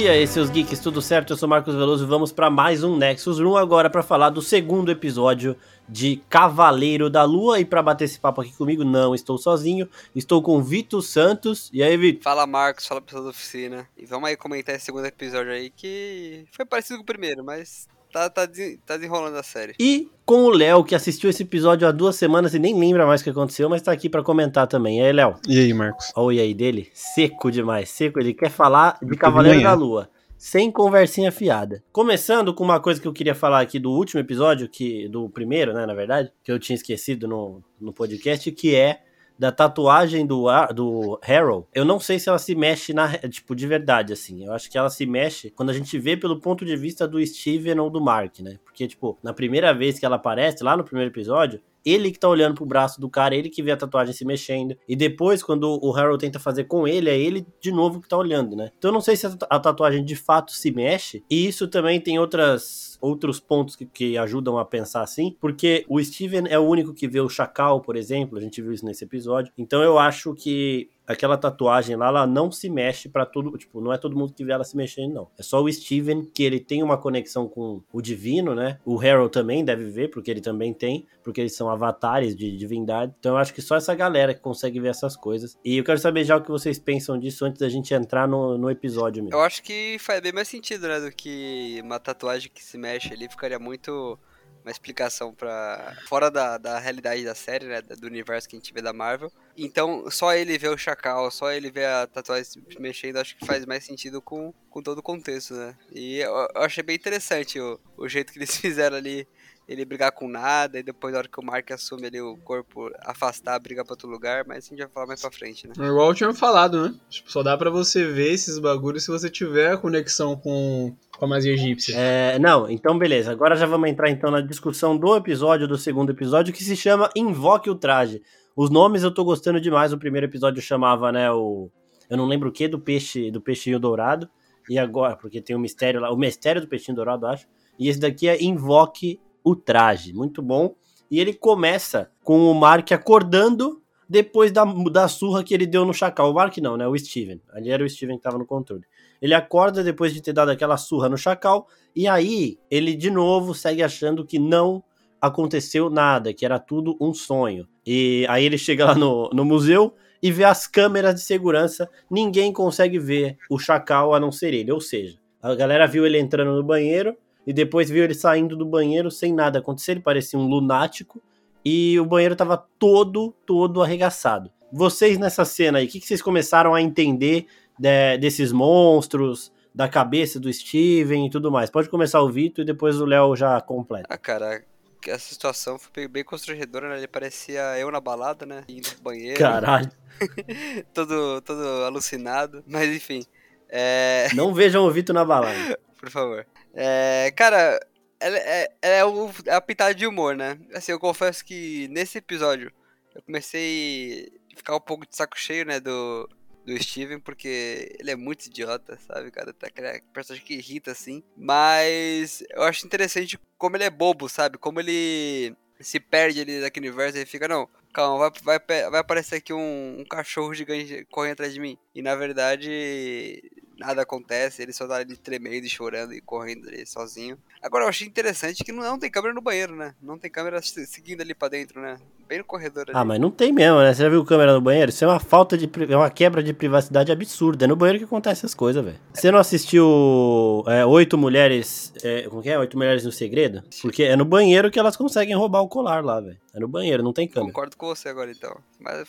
E aí, seus geeks, tudo certo? Eu sou Marcos Veloso e vamos para mais um Nexus Room agora para falar do segundo episódio de Cavaleiro da Lua. E para bater esse papo aqui comigo, não estou sozinho, estou com Vitor Santos. E aí, Vitor? Fala, Marcos, fala pessoal da oficina. E vamos aí comentar esse segundo episódio aí que foi parecido com o primeiro, mas tá, tá, tá desenrolando a série. E com o Léo, que assistiu esse episódio há duas semanas e nem lembra mais o que aconteceu, mas tá aqui para comentar também. E aí, Léo? E aí, Marcos? Olha o e aí dele, seco demais, seco. Ele quer falar de Cavaleiro da Lua. Sem conversinha fiada. Começando com uma coisa que eu queria falar aqui do último episódio, que do primeiro, né, na verdade, que eu tinha esquecido no, no podcast, que é da tatuagem do, do Harold, eu não sei se ela se mexe na, tipo, de verdade, assim. Eu acho que ela se mexe quando a gente vê pelo ponto de vista do Steven ou do Mark, né? Porque, tipo, na primeira vez que ela aparece, lá no primeiro episódio, ele que tá olhando pro braço do cara, ele que vê a tatuagem se mexendo. E depois, quando o Harold tenta fazer com ele, é ele de novo que tá olhando, né? Então eu não sei se a tatuagem de fato se mexe. E isso também tem outras outros pontos que, que ajudam a pensar assim, porque o Steven é o único que vê o Chacal, por exemplo, a gente viu isso nesse episódio. Então eu acho que aquela tatuagem lá, ela não se mexe para todo, tipo, não é todo mundo que vê ela se mexendo, não. É só o Steven que ele tem uma conexão com o divino, né? O Harold também deve ver, porque ele também tem, porque eles são avatares de divindade. Então eu acho que só essa galera que consegue ver essas coisas. E eu quero saber já o que vocês pensam disso antes da gente entrar no, no episódio mesmo. Eu acho que faz bem mais sentido, né, do que uma tatuagem que se mexe ali, ficaria muito uma explicação para fora da, da realidade da série, né, do universo que a gente vê da Marvel. Então, só ele ver o Chacal, só ele ver a tatuagem se mexendo, acho que faz mais sentido com, com todo o contexto, né? E eu, eu achei bem interessante o, o jeito que eles fizeram ali ele brigar com nada, e depois, na hora que o Mark assume ali o corpo, afastar, brigar pra outro lugar, mas a gente vai falar mais pra frente, né? É igual eu tinha falado, né? Tipo, só dá pra você ver esses bagulhos se você tiver a conexão com, com a magia egípcia. É, não, então beleza. Agora já vamos entrar então na discussão do episódio, do segundo episódio, que se chama Invoque o Traje. Os nomes eu tô gostando demais. O primeiro episódio chamava, né, o... Eu não lembro o que, do peixe, do peixinho dourado. E agora, porque tem o um mistério lá, o mistério do peixinho dourado, acho. E esse daqui é Invoque o traje. Muito bom. E ele começa com o Mark acordando depois da, da surra que ele deu no Chacal. O Mark não, né? O Steven. Ali era o Steven que estava no controle. Ele acorda depois de ter dado aquela surra no Chacal. E aí ele de novo segue achando que não aconteceu nada, que era tudo um sonho. E aí ele chega lá no, no museu e vê as câmeras de segurança. Ninguém consegue ver o Chacal a não ser ele. Ou seja, a galera viu ele entrando no banheiro e depois viu ele saindo do banheiro sem nada acontecer, ele parecia um lunático e o banheiro estava todo, todo arregaçado. Vocês nessa cena aí, o que, que vocês começaram a entender de, desses monstros, da cabeça do Steven e tudo mais? Pode começar o Vitor e depois o Léo já completa. Ah, cara, essa situação foi bem constrangedora, né? Ele parecia eu na balada, né? Indo pro banheiro. Caralho. todo, todo alucinado, mas enfim. É... Não vejam o Vitor na balada. Por favor. É, cara, é, é, é, o, é a pitada de humor, né? Assim, eu confesso que nesse episódio eu comecei a ficar um pouco de saco cheio, né, do, do Steven, porque ele é muito idiota, sabe, cara? Tá aquele personagem que irrita, assim. Mas eu acho interessante como ele é bobo, sabe? Como ele se perde ali naquele universo e fica, não, calma, vai, vai, vai aparecer aqui um, um cachorro gigante correndo atrás de mim. E na verdade, nada acontece, ele só tá ali tremendo e chorando e correndo ali sozinho. Agora eu achei interessante que não, não tem câmera no banheiro, né? Não tem câmera seguindo ali pra dentro, né? Bem no corredor ali. Ah, mas não tem mesmo, né? Você já viu câmera no banheiro? Isso é uma falta de. É uma quebra de privacidade absurda. É no banheiro que acontece essas coisas, velho. Você não assistiu é, Oito Mulheres. É, como que é? Oito Mulheres no Segredo? Porque é no banheiro que elas conseguem roubar o colar lá, velho. É no banheiro, não tem câmera. Concordo com você agora então. Mas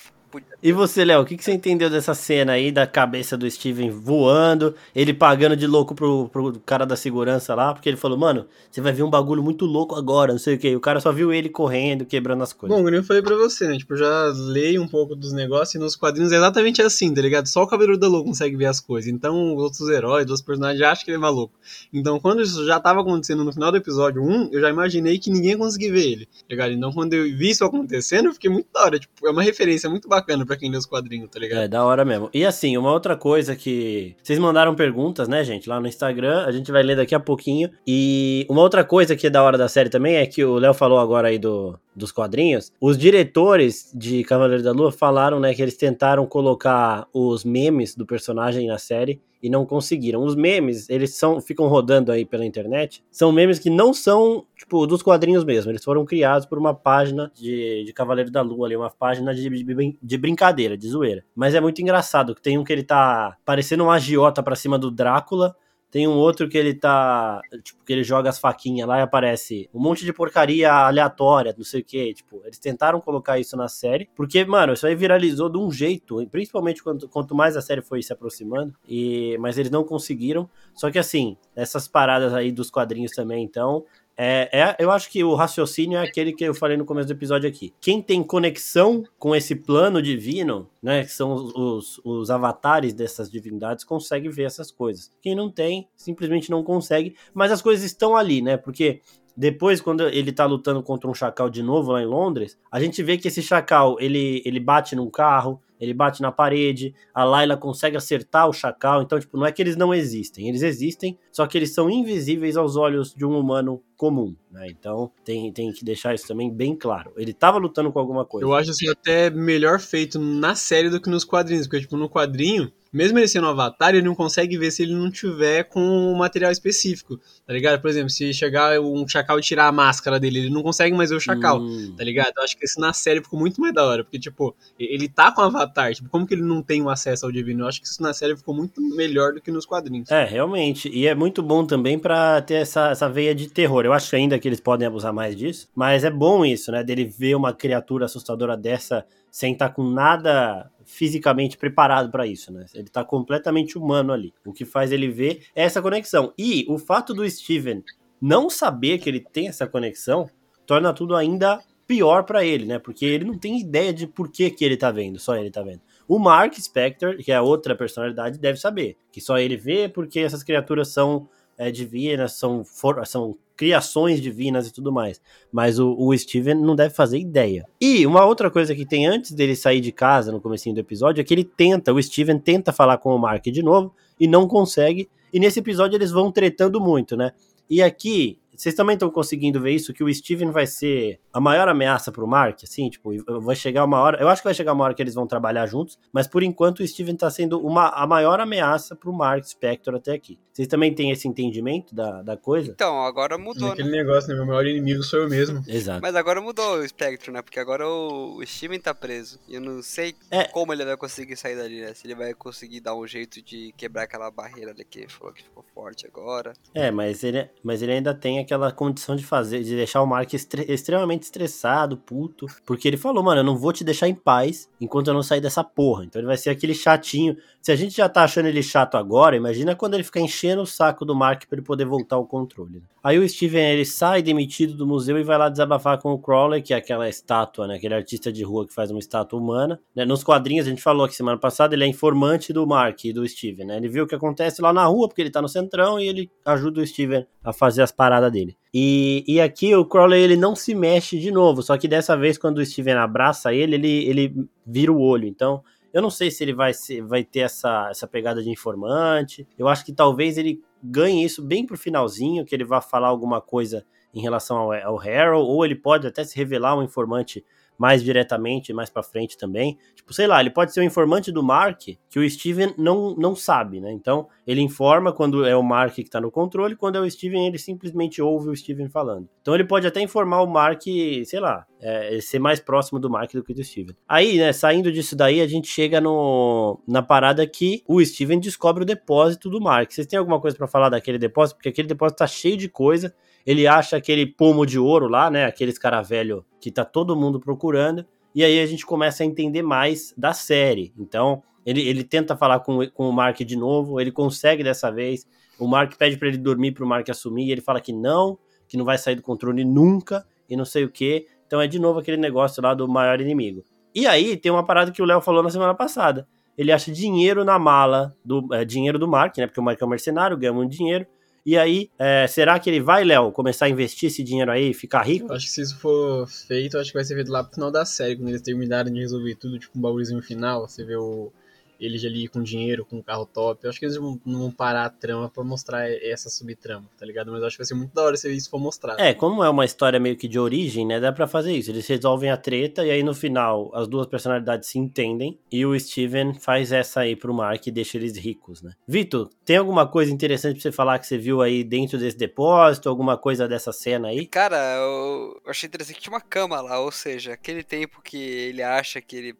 e você, Léo, o que, que você entendeu dessa cena aí da cabeça do Steven voando, ele pagando de louco pro, pro cara da segurança lá, porque ele falou, mano, você vai ver um bagulho muito louco agora, não sei o que. O cara só viu ele correndo, quebrando as coisas. Bom, eu falei pra você, né? Tipo, eu já leio um pouco dos negócios e nos quadrinhos é exatamente assim, tá ligado? Só o Cavaleiro da Lua consegue ver as coisas. Então, os outros heróis, os outros personagens já acham que ele é maluco. Então, quando isso já tava acontecendo no final do episódio 1, eu já imaginei que ninguém conseguia ver ele, tá ligado? Então, quando eu vi isso acontecendo, eu fiquei muito da hora. Tipo, é uma referência muito bacana pra quem lê os quadrinhos, tá ligado? É, da hora mesmo. E assim, uma outra coisa que. Vocês mandaram perguntas, né, gente, lá no Instagram. A gente vai ler daqui a pouquinho. E uma outra coisa que é da hora da série também é que o Léo falou agora aí do, dos quadrinhos, os diretores de Cavaleiro da Lua falaram, né, que eles tentaram colocar os memes do personagem na série e não conseguiram. Os memes, eles são ficam rodando aí pela internet, são memes que não são, tipo, dos quadrinhos mesmo, eles foram criados por uma página de, de Cavaleiro da Lua ali, uma página de, de, de brincadeira, de zoeira. Mas é muito engraçado, que tem um que ele tá parecendo um agiota pra cima do Drácula, tem um outro que ele tá. Tipo, que ele joga as faquinhas lá e aparece um monte de porcaria aleatória, não sei o que. Tipo, eles tentaram colocar isso na série. Porque, mano, isso aí viralizou de um jeito. Principalmente quanto, quanto mais a série foi se aproximando. E, mas eles não conseguiram. Só que assim, essas paradas aí dos quadrinhos também, então. É, é, eu acho que o raciocínio é aquele que eu falei no começo do episódio aqui. Quem tem conexão com esse plano divino, né, que são os, os, os avatares dessas divindades, consegue ver essas coisas. Quem não tem, simplesmente não consegue, mas as coisas estão ali, né? Porque depois, quando ele tá lutando contra um chacal de novo lá em Londres, a gente vê que esse chacal, ele, ele bate num carro, ele bate na parede, a Layla consegue acertar o chacal, então, tipo, não é que eles não existem, eles existem, só que eles são invisíveis aos olhos de um humano comum, né? Então, tem, tem que deixar isso também bem claro. Ele tava lutando com alguma coisa. Eu acho, assim, até melhor feito na série do que nos quadrinhos, porque, tipo, no quadrinho, mesmo ele sendo um avatar, ele não consegue ver se ele não tiver com um material específico, tá ligado? Por exemplo, se chegar um chacal e tirar a máscara dele, ele não consegue mais ver o chacal, hum. tá ligado? Eu acho que isso na série ficou muito mais da hora, porque, tipo, ele tá com o avatar, tipo, como que ele não tem o acesso ao divino? Eu acho que isso na série ficou muito melhor do que nos quadrinhos. É, realmente, e é muito bom também para ter essa, essa veia de terror. Eu acho ainda que eles podem abusar mais disso, mas é bom isso, né, dele ver uma criatura assustadora dessa sem estar tá com nada fisicamente preparado para isso, né? Ele tá completamente humano ali. O que faz ele ver é essa conexão. E o fato do Steven não saber que ele tem essa conexão torna tudo ainda pior para ele, né? Porque ele não tem ideia de por que, que ele tá vendo, só ele tá vendo. O Mark Spector, que é a outra personalidade, deve saber que só ele vê porque essas criaturas são é, divinas, são, for, são criações divinas e tudo mais. Mas o, o, Steven não deve fazer ideia. E uma outra coisa que tem antes dele sair de casa no começo do episódio é que ele tenta, o Steven tenta falar com o Mark de novo e não consegue. E nesse episódio eles vão tretando muito, né? E aqui vocês também estão conseguindo ver isso? Que o Steven vai ser a maior ameaça pro Mark? Assim, tipo, vai chegar uma hora. Eu acho que vai chegar uma hora que eles vão trabalhar juntos, mas por enquanto o Steven tá sendo uma, a maior ameaça pro Mark Spector até aqui. Vocês também têm esse entendimento da, da coisa? Então, agora mudou. Aquele né? negócio, né? Meu maior inimigo sou eu mesmo. Exato. Mas agora mudou o Spectrum, né? Porque agora o, Steven tá preso. E eu não sei é. como ele vai conseguir sair dali, né? Se ele vai conseguir dar um jeito de quebrar aquela barreira ali que falou que ficou forte agora. É, mas ele, mas ele ainda tem aquela condição de fazer, de deixar o Mark estre extremamente estressado, puto. Porque ele falou, mano, eu não vou te deixar em paz enquanto eu não sair dessa porra. Então ele vai ser aquele chatinho. Se a gente já tá achando ele chato agora, imagina quando ele ficar enchendo o saco do Mark para ele poder voltar ao controle. Né? Aí o Steven ele sai demitido do museu e vai lá desabafar com o Crowley, que é aquela estátua, né? Aquele artista de rua que faz uma estátua humana. Né? Nos quadrinhos, a gente falou que semana passada ele é informante do Mark e do Steven, né? Ele viu o que acontece lá na rua, porque ele tá no centrão e ele ajuda o Steven a fazer as paradas dele. E, e aqui o Crowley ele não se mexe de novo, só que dessa vez quando o Steven abraça ele, ele, ele vira o olho. Então eu não sei se ele vai, ser, vai ter essa, essa pegada de informante. Eu acho que talvez ele ganhe isso bem pro finalzinho, que ele vá falar alguma coisa em relação ao, ao Harold, ou ele pode até se revelar um informante mais diretamente, mais para frente também. Tipo, sei lá, ele pode ser o informante do Mark que o Steven não, não sabe, né? Então, ele informa quando é o Mark que tá no controle, quando é o Steven, ele simplesmente ouve o Steven falando. Então, ele pode até informar o Mark, sei lá, é, ser mais próximo do Mark do que do Steven. Aí, né, saindo disso daí, a gente chega no, na parada que o Steven descobre o depósito do Mark. Vocês têm alguma coisa para falar daquele depósito? Porque aquele depósito tá cheio de coisa ele acha aquele pomo de ouro lá, né? Aqueles cara velho que tá todo mundo procurando. E aí a gente começa a entender mais da série. Então, ele, ele tenta falar com, com o Mark de novo, ele consegue dessa vez. O Mark pede para ele dormir para o Mark assumir, e ele fala que não, que não vai sair do controle nunca, e não sei o que. Então é de novo aquele negócio lá do maior inimigo. E aí tem uma parada que o Léo falou na semana passada. Ele acha dinheiro na mala, do é, dinheiro do Mark, né? Porque o Mark é um mercenário, ganha muito dinheiro. E aí, é, será que ele vai, Léo, começar a investir esse dinheiro aí e ficar rico? Eu acho que se isso for feito, acho que vai ser feito lá pro final da série, quando eles terminarem de resolver tudo, tipo um bagulhozinho final, você vê o ele ali com dinheiro, com um carro top. Eu acho que eles não vão parar a trama pra mostrar essa subtrama, tá ligado? Mas eu acho que vai ser muito da hora se isso for mostrado. É, como é uma história meio que de origem, né? Dá pra fazer isso. Eles resolvem a treta e aí no final as duas personalidades se entendem e o Steven faz essa aí pro Mark e deixa eles ricos, né? Vitor, tem alguma coisa interessante pra você falar que você viu aí dentro desse depósito? Alguma coisa dessa cena aí? Cara, eu achei interessante que tinha uma cama lá, ou seja, aquele tempo que ele acha que ele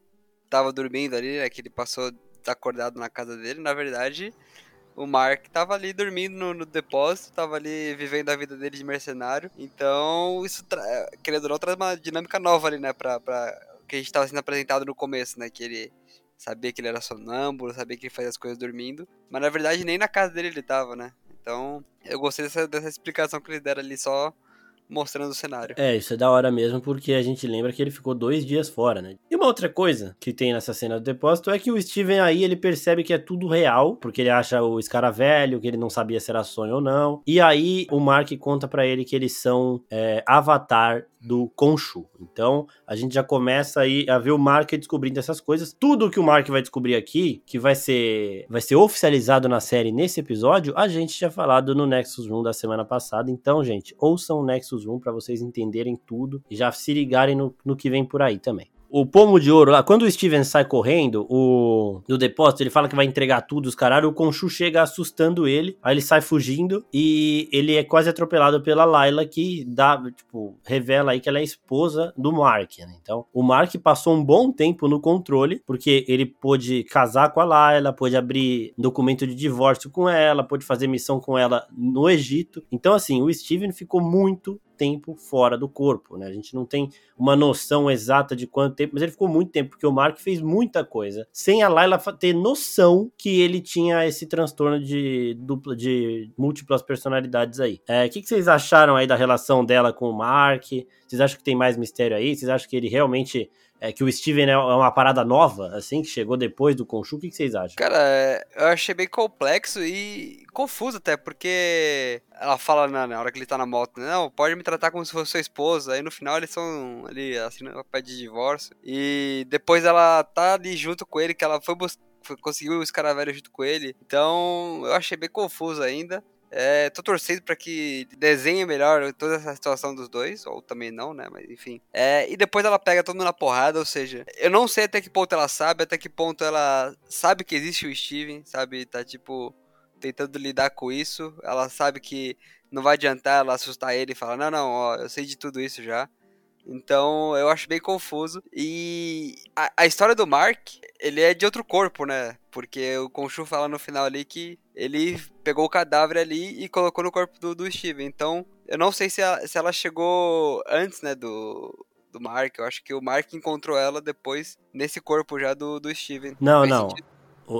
tava dormindo ali, né? Que ele passou acordado na casa dele, na verdade, o Mark tava ali dormindo no, no, depósito, tava ali vivendo a vida dele de mercenário. Então, isso, querendo ou não, traz uma dinâmica nova ali, né, pra, pra que a gente tava sendo apresentado no começo, né, que ele sabia que ele era sonâmbulo, sabia que ele fazia as coisas dormindo, mas na verdade nem na casa dele ele tava, né. Então, eu gostei dessa, dessa explicação que eles deram ali só mostrando o cenário. É, isso é da hora mesmo, porque a gente lembra que ele ficou dois dias fora, né? E uma outra coisa que tem nessa cena do depósito é que o Steven aí, ele percebe que é tudo real, porque ele acha o velho, que ele não sabia se era sonho ou não. E aí o Mark conta para ele que eles são é, avatar do Khonshu. Então, a gente já começa aí a ver o Mark descobrindo essas coisas. Tudo que o Mark vai descobrir aqui, que vai ser vai ser oficializado na série nesse episódio, a gente tinha falado no Nexus Room da semana passada. Então, gente, ouçam o Nexus Room para vocês entenderem tudo e já se ligarem no, no que vem por aí também o pomo de ouro lá, quando o Steven sai correndo, o do depósito, ele fala que vai entregar tudo, os caralho, o Conchu chega assustando ele, aí ele sai fugindo e ele é quase atropelado pela Layla, que dá, tipo, revela aí que ela é esposa do Mark, né? Então, o Mark passou um bom tempo no controle, porque ele pôde casar com a Layla, pôde abrir documento de divórcio com ela, pôde fazer missão com ela no Egito. Então, assim, o Steven ficou muito tempo fora do corpo, né? A gente não tem uma noção exata de quanto tempo, mas ele ficou muito tempo, porque o Mark fez muita coisa, sem a Layla ter noção que ele tinha esse transtorno de dupla, de múltiplas personalidades aí. É, o que, que vocês acharam aí da relação dela com o Mark? Vocês acham que tem mais mistério aí? Vocês acham que ele realmente é, que o Steven é uma parada nova, assim, que chegou depois do Conchu, o que, vocês acham? Cara, é, eu achei bem complexo e confuso até, porque ela fala na, na, hora que ele tá na moto, não, pode me tratar como se fosse sua esposa, aí no final eles são ali, assim, no pé de divórcio, e depois ela tá ali junto com ele, que ela foi buscar conseguiu o escaravelho junto com ele. Então, eu achei bem confuso ainda. É, tô torcendo para que desenhe melhor toda essa situação dos dois, ou também não, né? Mas enfim. É, e depois ela pega todo mundo na porrada, ou seja, eu não sei até que ponto ela sabe, até que ponto ela sabe que existe o Steven, sabe? Tá tipo tentando lidar com isso. Ela sabe que não vai adiantar ela assustar ele e falar: Não, não, ó, eu sei de tudo isso já. Então eu acho bem confuso. E a, a, história do Mark, ele é de outro corpo, né? Porque o Khonshu fala no final ali que ele pegou o cadáver ali e colocou no corpo do, do Steven. Então eu não sei se, a, se ela chegou antes, né, do, do Mark. Eu acho que o Mark encontrou ela depois nesse corpo já do, do Steven. Não, não.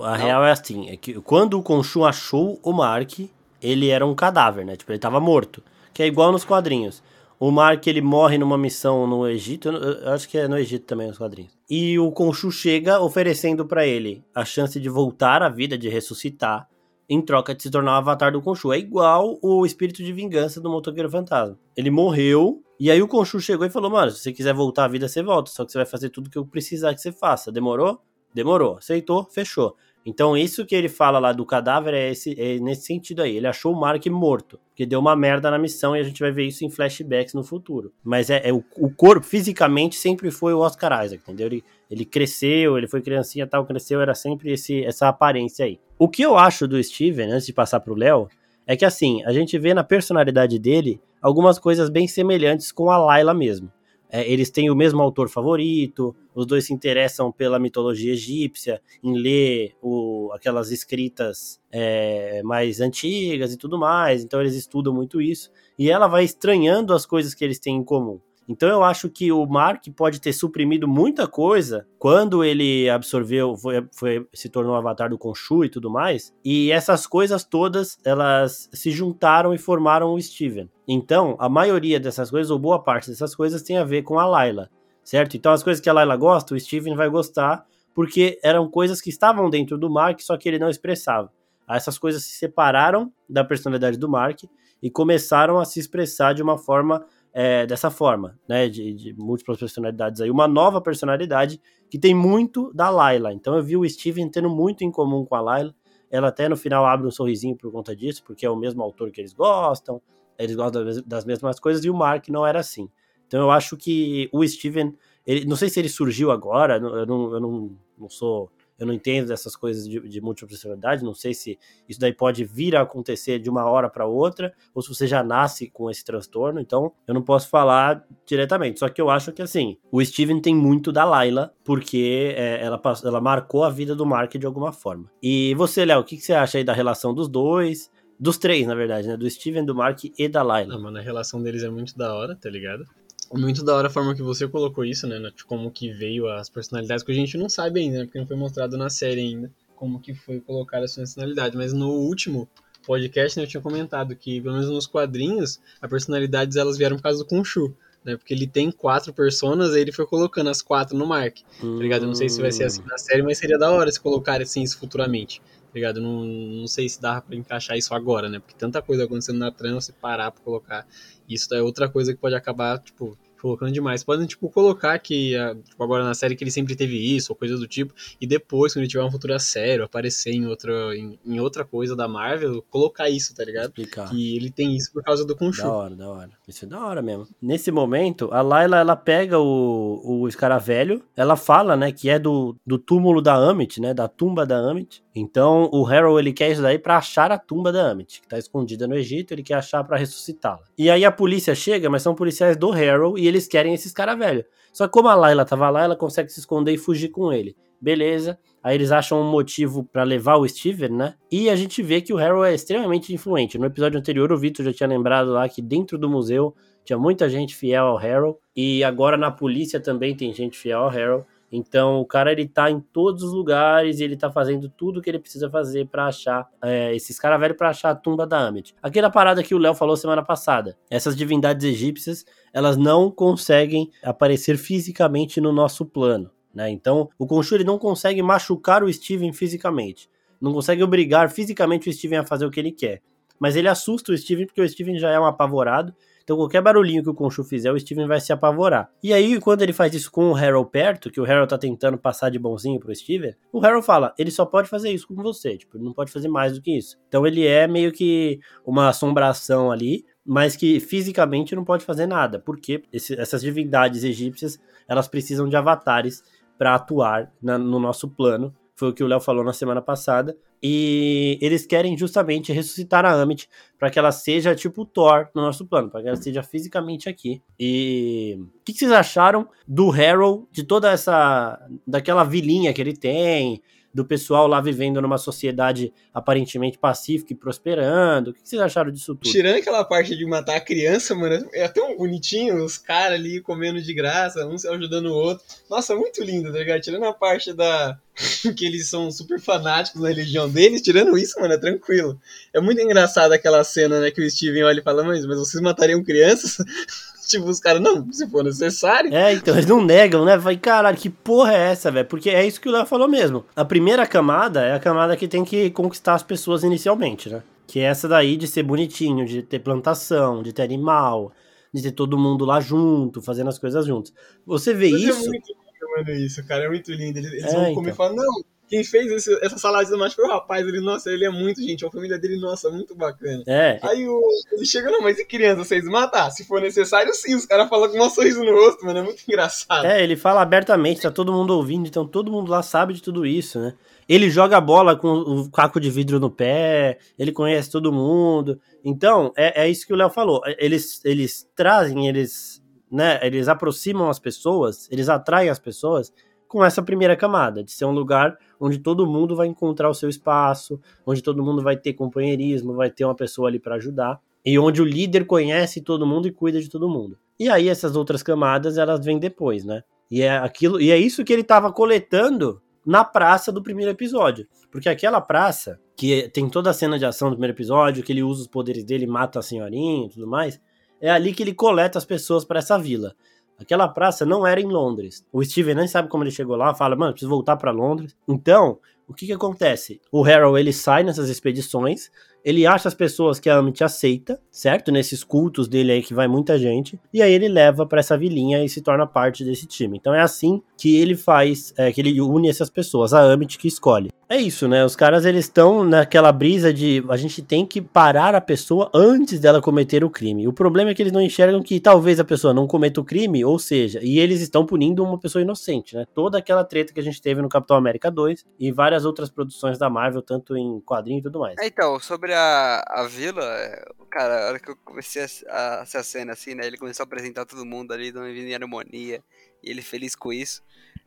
A não? real é assim, é que quando o Khonshu achou o Mark, ele era um cadáver, né? Tipo, ele tava morto. Que é igual nos quadrinhos. O Mark ele morre numa missão no Egito, eu acho que é no Egito também os quadrinhos. E o Khonshu chega oferecendo para ele a chance de voltar à vida, de ressuscitar, em troca de se tornar o avatar do Khonshu. É igual o espírito de vingança do motoqueiro fantasma. Ele morreu, e aí o Khonshu chegou e falou: Mano, se você quiser voltar à vida, você volta. Só que você vai fazer tudo que eu precisar que você faça. Demorou? Demorou. Aceitou? Fechou. Então, isso que ele fala lá do cadáver é, esse, é nesse sentido aí. Ele achou o Mark morto, que deu uma merda na missão e a gente vai ver isso em flashbacks no futuro. Mas é, é o, o, corpo, fisicamente, sempre foi o Oscar Isaac, entendeu? Ele, ele cresceu, ele foi criancinha tal, cresceu, era sempre esse, essa aparência aí. O que eu acho do Steven, antes de passar pro Léo, é que assim, a gente vê na personalidade dele algumas coisas bem semelhantes com a Layla mesmo. É, eles têm o mesmo autor favorito, os dois se interessam pela mitologia egípcia, em ler o, aquelas escritas é, mais antigas e tudo mais, então eles estudam muito isso, e ela vai estranhando as coisas que eles têm em comum. Então eu acho que o Mark pode ter suprimido muita coisa quando ele absorveu, foi, foi, se tornou avatar do Khonshu e tudo mais. E essas coisas todas, elas se juntaram e formaram o Steven. Então, a maioria dessas coisas, ou boa parte dessas coisas, tem a ver com a Layla, certo? Então as coisas que a Layla gosta, o Steven vai gostar, porque eram coisas que estavam dentro do Mark, só que ele não expressava. Essas coisas se separaram da personalidade do Mark e começaram a se expressar de uma forma é, dessa forma, né? De, de, múltiplas personalidades aí. Uma nova personalidade que tem muito da Layla. Então eu vi o Steven tendo muito em comum com a Layla. Ela até no final abre um sorrisinho por conta disso, porque é o mesmo autor que eles gostam, eles gostam das mesmas coisas, e o Mark não era assim. Então eu acho que o Steven, ele, não sei se ele surgiu agora, eu não, eu não, não sou eu não entendo dessas coisas de, de múltipla personalidade, não sei se isso daí pode vir a acontecer de uma hora para outra, ou se você já nasce com esse transtorno, então eu não posso falar diretamente. Só que eu acho que assim, o Steven tem muito da Layla, porque é, ela, ela marcou a vida do Mark de alguma forma. E você, Léo, o que, que você acha aí da relação dos dois? Dos três, na verdade, né? Do Steven, do Mark e da Layla. Não, mano, a relação deles é muito da hora, tá ligado? Muito da hora a forma que você colocou isso, né? Como que veio as personalidades, que a gente não sabe ainda, né? Porque não foi mostrado na série ainda como que foi colocar a sua personalidade. Mas no último podcast, né, eu tinha comentado que, pelo menos nos quadrinhos, as personalidades elas vieram por causa do Khonshu. Né, porque ele tem quatro personas, aí ele foi colocando as quatro no Mark. Tá ligado? Eu não sei se vai ser assim na série, mas seria da hora se colocar assim isso futuramente. Tá ligado? Não, não sei se dá pra encaixar isso agora, né? Porque tanta coisa acontecendo na trama, se parar pra colocar isso é outra coisa que pode acabar, tipo, colocando demais. Podem, tipo, colocar que, ah, tipo, agora na série que ele sempre teve isso, ou coisa do tipo, e depois, quando ele tiver um futuro sério, aparecer em outra, em, em, outra coisa da Marvel, colocar isso, tá ligado? Explicar. Que ele tem isso por causa do Khonshu. Da hora, da hora. Isso é da hora mesmo. Nesse momento, a Layla, ela pega o, o escaravelho, ela fala, né, que é do, do túmulo da Amit, né, da tumba da Amit. Então, o Harold, ele quer isso daí pra achar a tumba da Amit, que tá escondida no Egito, ele quer achar para ressuscitá-la. E aí a polícia chega, mas são policiais do Harold, e eles querem esses caras velhos. Só que como a Layla tava lá, ela consegue se esconder e fugir com ele. Beleza. Aí eles acham um motivo para levar o Steven, né? E a gente vê que o Harold é extremamente influente. No episódio anterior, o Vitor já tinha lembrado lá que dentro do museu tinha muita gente fiel ao Harold. E agora na polícia também tem gente fiel ao Harold. Então o cara ele tá em todos os lugares e ele tá fazendo tudo que ele precisa fazer para achar é, esses caras velhos para achar a tumba da Amit. Aquela parada que o Léo falou semana passada. Essas divindades egípcias, elas não conseguem aparecer fisicamente no nosso plano, né? Então o Khonshu ele não consegue machucar o Steven fisicamente. Não consegue obrigar fisicamente o Steven a fazer o que ele quer. Mas ele assusta o Steven porque o Steven já é um apavorado então qualquer barulhinho que o Khonshu fizer, o Steven vai se apavorar. E aí, quando ele faz isso com o Harold perto, que o Harold tá tentando passar de bonzinho pro Steven, o Harold fala, ele só pode fazer isso com você, tipo, ele não pode fazer mais do que isso. Então ele é meio que uma assombração ali, mas que fisicamente não pode fazer nada, porque esse, essas divindades egípcias, elas precisam de avatares para atuar na, no nosso plano. Foi o que o Léo falou na semana passada. E eles querem justamente ressuscitar a Amit para que ela seja tipo Thor no nosso plano, para que ela seja fisicamente aqui. E o que, que vocês acharam do Harold, de toda essa. daquela vilinha que ele tem, do pessoal lá vivendo numa sociedade aparentemente pacífica e prosperando. O que vocês acharam disso tudo? Tirando aquela parte de matar a criança, mano, é tão bonitinho, os caras ali comendo de graça, um se ajudando o outro. Nossa, muito lindo, tá ligado? Tirando a parte da. que eles são super fanáticos na religião deles, tirando isso, mano, é tranquilo. É muito engraçado aquela cena, né, que o Steven olha e fala, mas, mas vocês matariam crianças? tipo, os caras, não, se for necessário. É, então, eles não negam, né? Vai, caralho, que porra é essa, velho? Porque é isso que o Léo falou mesmo. A primeira camada é a camada que tem que conquistar as pessoas inicialmente, né? Que é essa daí de ser bonitinho, de ter plantação, de ter animal, de ter todo mundo lá junto, fazendo as coisas juntos. Você vê Mas é isso. É muito lindo, mano, isso, cara, é muito lindo. Eles, eles é, vão comer então. e falam, não, quem fez esse, essa salada de tomate foi o rapaz. Ele, nossa, ele é muito gente. A família dele, nossa, muito bacana. É. Aí o, ele chega, não, mas e criança, vocês matar? Se for necessário, sim. Os caras falam com um sorriso no rosto, mano. É muito engraçado. É, ele fala abertamente, tá todo mundo ouvindo, então todo mundo lá sabe de tudo isso, né? Ele joga a bola com o caco de vidro no pé, ele conhece todo mundo. Então, é, é isso que o Léo falou. Eles, eles trazem, eles, né, eles aproximam as pessoas, eles atraem as pessoas com essa primeira camada, de ser um lugar onde todo mundo vai encontrar o seu espaço, onde todo mundo vai ter companheirismo, vai ter uma pessoa ali para ajudar, e onde o líder conhece todo mundo e cuida de todo mundo. E aí essas outras camadas, elas vêm depois, né? E é aquilo, e é isso que ele estava coletando na praça do primeiro episódio. Porque aquela praça, que tem toda a cena de ação do primeiro episódio, que ele usa os poderes dele, mata a senhorinha e tudo mais, é ali que ele coleta as pessoas para essa vila. Aquela praça não era em Londres. O Steven nem sabe como ele chegou lá, fala, mano, preciso voltar para Londres. Então, o que que acontece? O Harold, ele sai nessas expedições, ele acha as pessoas que a Amit aceita, certo? Nesses cultos dele aí que vai muita gente. E aí ele leva para essa vilinha e se torna parte desse time. Então é assim que ele faz, é, que ele une essas pessoas, a Amit que escolhe. É isso, né? Os caras eles estão naquela brisa de a gente tem que parar a pessoa antes dela cometer o crime. O problema é que eles não enxergam que talvez a pessoa não cometa o crime, ou seja, e eles estão punindo uma pessoa inocente, né? Toda aquela treta que a gente teve no Capitão América 2 e várias outras produções da Marvel, tanto em quadrinho e tudo mais. É, então, sobre a, a vila, é, cara, a hora que eu comecei a, a, cena assim, né? Ele começou a apresentar todo mundo ali, dando harmonia, e ele feliz com isso.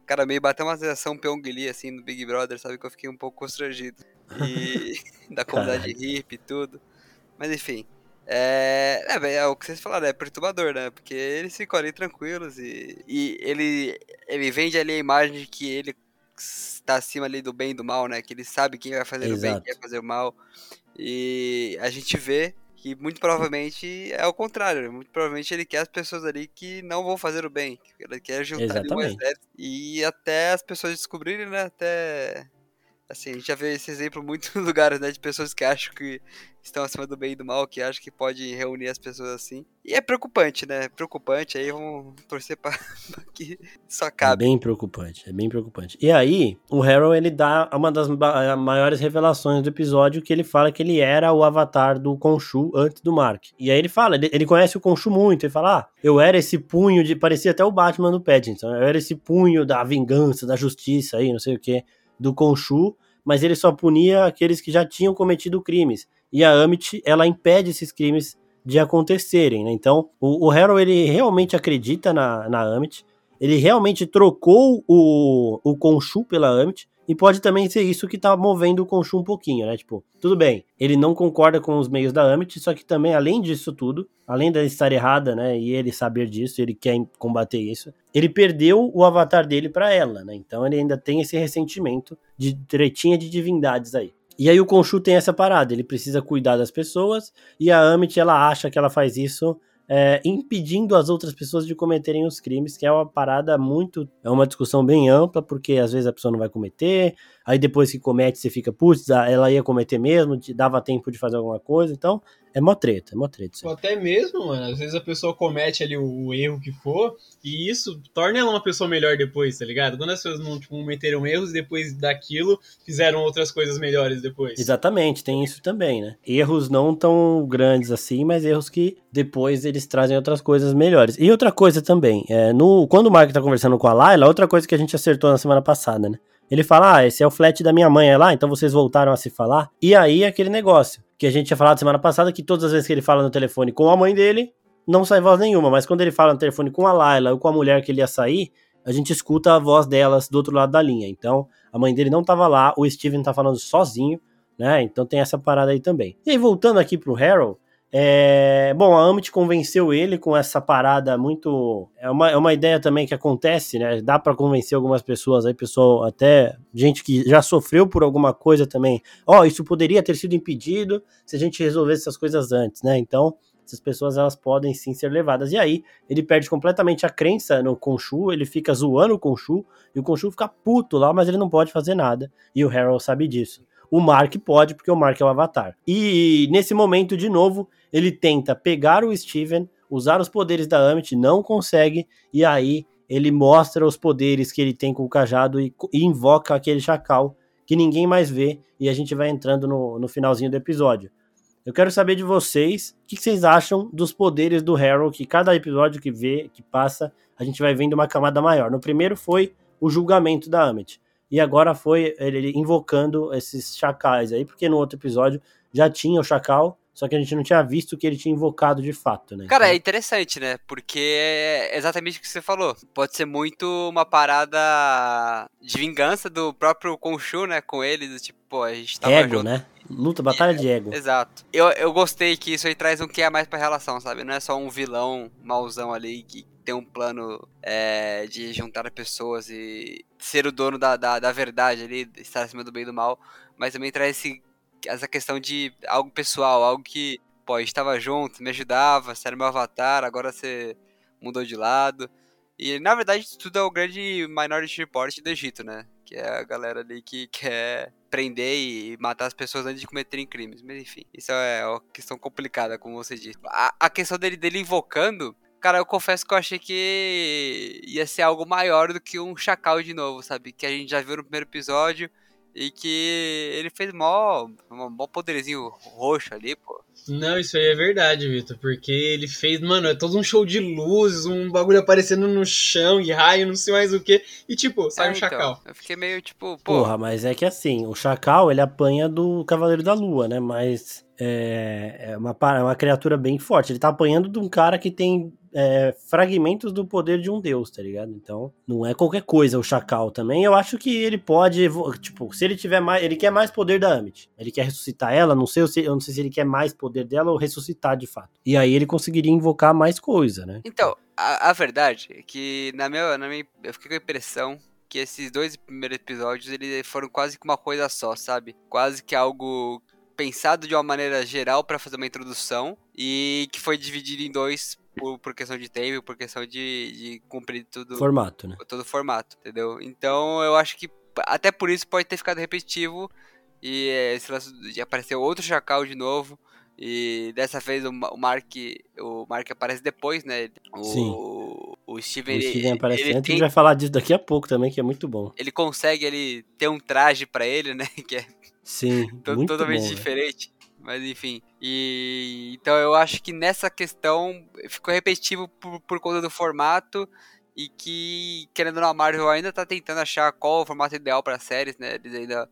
Cara, meio bateu uma sensação Pyong Lee, assim, no Big Brother, sabe? Que eu fiquei um pouco constrangido. E da comunidade hippie e tudo. Mas enfim. É, é, é, o que vocês falaram, é perturbador, né? Porque eles ficam ali tranquilos e, e ele, ele vende ali a imagem de que ele está acima ali do bem e do mal, né? Que ele sabe quem vai fazer Exato. o bem e quem vai fazer o mal. E a gente vê que muito provavelmente é o contrário. Né? Muito provavelmente ele quer as pessoas ali que não vão fazer o bem. Ele quer juntar um exército. E até as pessoas descobrirem, né? Até. Assim, a gente já vê esse exemplo em muitos lugares, né? De pessoas que acham que estão acima do bem e do mal, que acham que pode reunir as pessoas assim. E é preocupante, né? Preocupante, aí vamos torcer pra, pra que só acabe. É bem preocupante, é bem preocupante. E aí, o Harold, ele dá uma das maiores revelações do episódio, que ele fala que ele era o avatar do Khonshu antes do Mark. E aí ele fala, ele, ele conhece o Khonshu muito, ele fala, ah, eu era esse punho de... Parecia até o Batman do Pattinson, eu era esse punho da vingança, da justiça aí, não sei o que, do Khonshu, mas ele só punia aqueles que já tinham cometido crimes. E a Amit ela impede esses crimes de acontecerem, né? Então, o, o Harold ele realmente acredita na, na Amit, ele realmente trocou o, o pela Amit, e pode também ser isso que tá movendo o Khonshu um pouquinho, né? Tipo, tudo bem, ele não concorda com os meios da Amit, só que também, além disso tudo, além de estar errada, né? E ele saber disso, ele quer combater isso, ele perdeu o avatar dele para ela, né? Então ele ainda tem esse ressentimento de tretinha de divindades aí. E aí o Khonshu tem essa parada, ele precisa cuidar das pessoas e a Amit ela acha que ela faz isso é, impedindo as outras pessoas de cometerem os crimes, que é uma parada muito. É uma discussão bem ampla, porque às vezes a pessoa não vai cometer, aí depois que comete você fica, putz, ela ia cometer mesmo, dava tempo de fazer alguma coisa, então é mó treta, é mó treta. Até mesmo, mano, às vezes a pessoa comete ali o, o, erro que for, e isso torna ela uma pessoa melhor depois, tá ligado? Quando as pessoas não tipo, cometeram erros e depois daquilo fizeram outras coisas melhores depois. Exatamente, tem isso também, né? Erros não tão grandes assim, mas erros que depois eles trazem outras coisas melhores. E outra coisa também, é, no, quando o Mark tá conversando com a Layla, outra coisa que a gente acertou na semana passada, né? Ele fala, ah, esse é o flat da minha mãe, é lá, então vocês voltaram a se falar. E aí, aquele negócio que a gente tinha falado semana passada, que todas as vezes que ele fala no telefone com a mãe dele, não sai voz nenhuma, mas quando ele fala no telefone com a Layla ou com a mulher que ele ia sair, a gente escuta a voz delas do outro lado da linha. Então, a mãe dele não tava lá, o Steven tá falando sozinho, né? Então tem essa parada aí também. E aí, voltando aqui pro Harold, é... Bom, a Amit convenceu ele com essa parada muito. É uma, é uma ideia também que acontece, né? Dá para convencer algumas pessoas aí, pessoal, até gente que já sofreu por alguma coisa também. Ó, oh, isso poderia ter sido impedido se a gente resolvesse essas coisas antes, né? Então, essas pessoas elas podem sim ser levadas. E aí, ele perde completamente a crença no Khonshu, ele fica zoando o Khonshu, e o Khonshu fica puto lá, mas ele não pode fazer nada. E o Harold sabe disso. O Mark pode, porque o Mark é o Avatar. E nesse momento, de novo, ele tenta pegar o Steven, usar os poderes da Amit, não consegue, e aí ele mostra os poderes que ele tem com o cajado e, e invoca aquele chacal que ninguém mais vê, e a gente vai entrando no, no finalzinho do episódio. Eu quero saber de vocês o que vocês acham dos poderes do Harold, que cada episódio que vê, que passa, a gente vai vendo uma camada maior. No primeiro foi o julgamento da Amit. E agora foi ele invocando esses chacais aí, porque no outro episódio já tinha o chacal, só que a gente não tinha visto que ele tinha invocado de fato, né? Cara, então... é interessante, né? Porque é exatamente o que você falou. Pode ser muito uma parada de vingança do próprio Khonshu, né? Com ele, do tipo, pô, a gente tava ego, junto. né? Luta, batalha é, de ego. Exato. Eu, eu gostei que isso aí traz um que é mais pra relação, sabe? Não é só um vilão mauzão ali que tem um plano é, de juntar pessoas e ser o dono da, da, da verdade ali, estar acima do bem e do mal, mas também traz esse essa questão de algo pessoal, algo que, pô, estava junto, me ajudava, você era meu avatar, agora você mudou de lado. E na verdade tudo é o grande Minority Report do Egito, né? Que é a galera ali que quer prender e matar as pessoas antes de cometerem crimes. Mas enfim, isso é uma questão complicada, como você disse. A, a questão dele, dele invocando, cara, eu confesso que eu achei que ia ser algo maior do que um chacal de novo, sabe? Que a gente já viu no primeiro episódio e que ele fez mó, mó poderzinho roxo ali, pô. Não, isso aí é verdade, Vitor, porque ele fez, mano, é todo um show de luzes, um bagulho aparecendo no chão e raio, não sei mais o que, e tipo, sai é, um então, chacal. Eu fiquei meio tipo, pô. Porra, mas é que assim, o chacal ele apanha do Cavaleiro da Lua, né? Mas é, é uma, é uma criatura bem forte. Ele tá apanhando de um cara que tem é, fragmentos do poder de um deus, tá ligado? Então, não é qualquer coisa o Chacal também. Eu acho que ele pode, tipo, se ele tiver mais, ele quer mais poder da Amit. Ele quer ressuscitar ela, não sei, eu não sei se ele quer mais poder dela ou ressuscitar de fato. E aí ele conseguiria invocar mais coisa, né? Então, a, a verdade é que na minha, na minha, eu fiquei com a impressão que esses dois primeiros episódios eles foram quase que uma coisa só, sabe? Quase que algo pensado de uma maneira geral para fazer uma introdução e que foi dividido em dois por, por questão de tempo, por questão de, de cumprir tudo. Formato, né? Todo formato, entendeu? Então eu acho que até por isso pode ter ficado repetitivo e esse lance de aparecer outro Chacal de novo. E dessa vez o, o Mark o Mark aparece depois, né? O, Sim. O Steven, o Steven aparece ele, antes, tem... a gente vai falar disso daqui a pouco também, que é muito bom. Ele consegue ele ter um traje para ele, né? Que é Sim, muito totalmente bom, diferente. Mas enfim. E então eu acho que nessa questão ficou repetitivo por, por conta do formato e que, querendo ou não, a Marvel ainda tá tentando achar qual o formato ideal para séries, né? Eles ainda